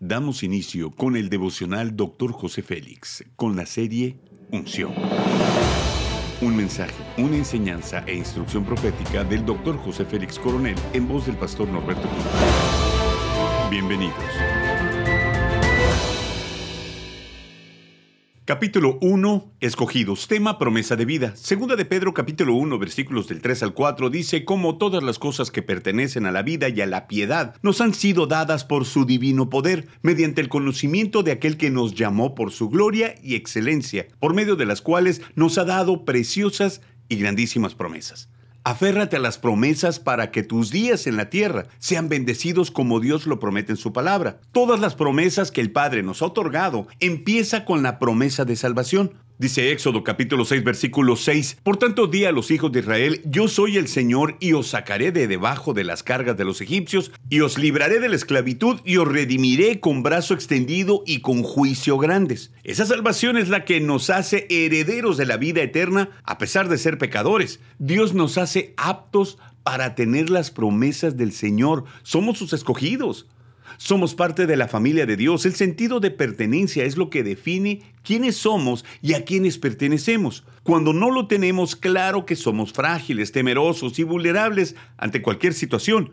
Damos inicio con el devocional Dr. José Félix, con la serie Unción. Un mensaje, una enseñanza e instrucción profética del Dr. José Félix Coronel en voz del pastor Norberto Cruz. Bienvenidos. Capítulo 1. Escogidos. Tema promesa de vida. Segunda de Pedro capítulo 1 versículos del 3 al 4 dice como todas las cosas que pertenecen a la vida y a la piedad nos han sido dadas por su divino poder, mediante el conocimiento de aquel que nos llamó por su gloria y excelencia, por medio de las cuales nos ha dado preciosas y grandísimas promesas. Aférrate a las promesas para que tus días en la tierra sean bendecidos como Dios lo promete en su palabra. Todas las promesas que el Padre nos ha otorgado empieza con la promesa de salvación. Dice Éxodo capítulo 6 versículo 6, Por tanto di a los hijos de Israel, yo soy el Señor y os sacaré de debajo de las cargas de los egipcios y os libraré de la esclavitud y os redimiré con brazo extendido y con juicio grandes. Esa salvación es la que nos hace herederos de la vida eterna a pesar de ser pecadores. Dios nos hace aptos para tener las promesas del Señor. Somos sus escogidos. Somos parte de la familia de Dios. El sentido de pertenencia es lo que define quiénes somos y a quiénes pertenecemos. Cuando no lo tenemos claro que somos frágiles, temerosos y vulnerables ante cualquier situación.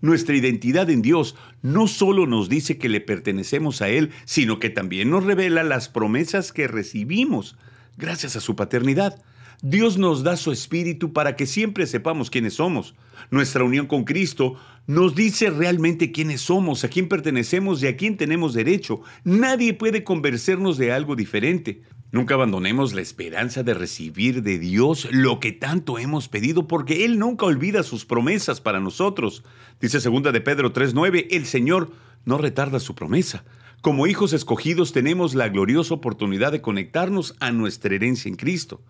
Nuestra identidad en Dios no solo nos dice que le pertenecemos a Él, sino que también nos revela las promesas que recibimos gracias a su paternidad. Dios nos da su espíritu para que siempre sepamos quiénes somos. Nuestra unión con Cristo nos dice realmente quiénes somos, a quién pertenecemos y a quién tenemos derecho. Nadie puede convencernos de algo diferente. Nunca abandonemos la esperanza de recibir de Dios lo que tanto hemos pedido, porque Él nunca olvida sus promesas para nosotros. Dice segunda de Pedro 3:9, el Señor no retarda su promesa. Como hijos escogidos tenemos la gloriosa oportunidad de conectarnos a nuestra herencia en Cristo.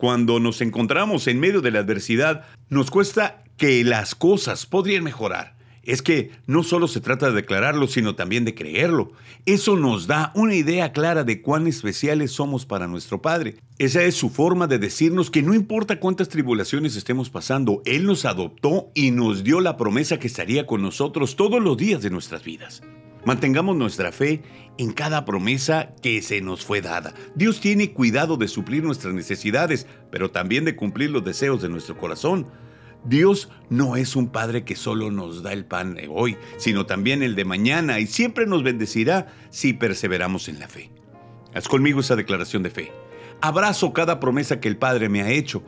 Cuando nos encontramos en medio de la adversidad, nos cuesta que las cosas podrían mejorar. Es que no solo se trata de declararlo, sino también de creerlo. Eso nos da una idea clara de cuán especiales somos para nuestro Padre. Esa es su forma de decirnos que no importa cuántas tribulaciones estemos pasando, Él nos adoptó y nos dio la promesa que estaría con nosotros todos los días de nuestras vidas. Mantengamos nuestra fe en cada promesa que se nos fue dada. Dios tiene cuidado de suplir nuestras necesidades, pero también de cumplir los deseos de nuestro corazón. Dios no es un Padre que solo nos da el pan de hoy, sino también el de mañana y siempre nos bendecirá si perseveramos en la fe. Haz conmigo esa declaración de fe. Abrazo cada promesa que el Padre me ha hecho,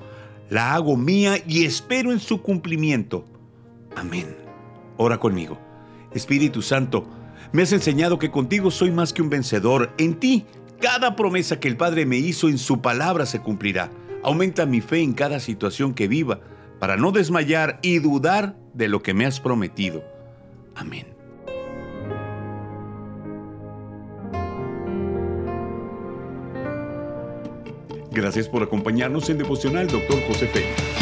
la hago mía y espero en su cumplimiento. Amén. Ora conmigo. Espíritu Santo, me has enseñado que contigo soy más que un vencedor. En ti, cada promesa que el Padre me hizo en su palabra se cumplirá. Aumenta mi fe en cada situación que viva, para no desmayar y dudar de lo que me has prometido. Amén. Gracias por acompañarnos en Devocional, Dr. José Félix.